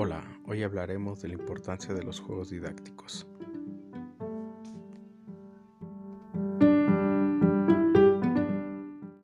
Hola, hoy hablaremos de la importancia de los juegos didácticos.